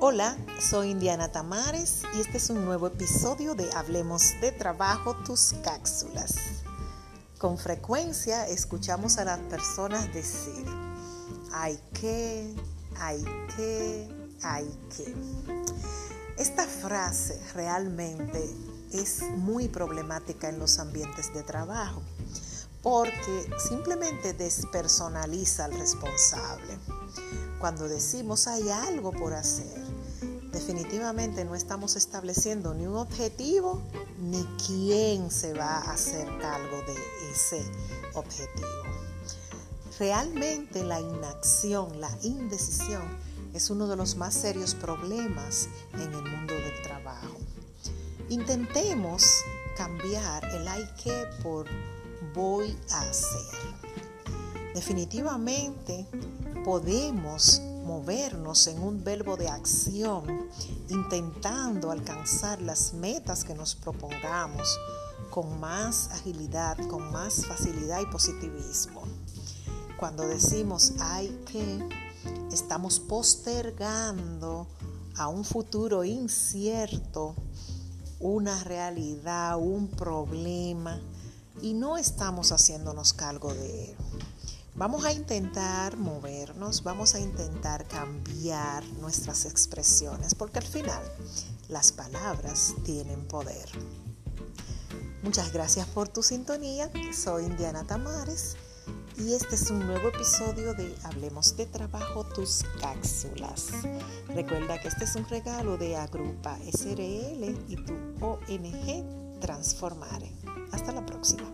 Hola, soy Indiana Tamares y este es un nuevo episodio de Hablemos de Trabajo, tus cápsulas. Con frecuencia escuchamos a las personas decir, hay que, hay que, hay que. Esta frase realmente es muy problemática en los ambientes de trabajo porque simplemente despersonaliza al responsable. Cuando decimos hay algo por hacer, definitivamente no estamos estableciendo ni un objetivo ni quién se va a hacer cargo de ese objetivo. Realmente la inacción, la indecisión es uno de los más serios problemas en el mundo del trabajo. Intentemos cambiar el hay que por voy a hacer. Definitivamente podemos movernos en un verbo de acción, intentando alcanzar las metas que nos propongamos con más agilidad, con más facilidad y positivismo. Cuando decimos hay que, estamos postergando a un futuro incierto una realidad, un problema, y no estamos haciéndonos cargo de él. Vamos a intentar movernos, vamos a intentar cambiar nuestras expresiones, porque al final las palabras tienen poder. Muchas gracias por tu sintonía. Soy Indiana Tamares y este es un nuevo episodio de Hablemos de Trabajo, tus cápsulas. Recuerda que este es un regalo de Agrupa SRL y tu ONG Transformare. Hasta la próxima.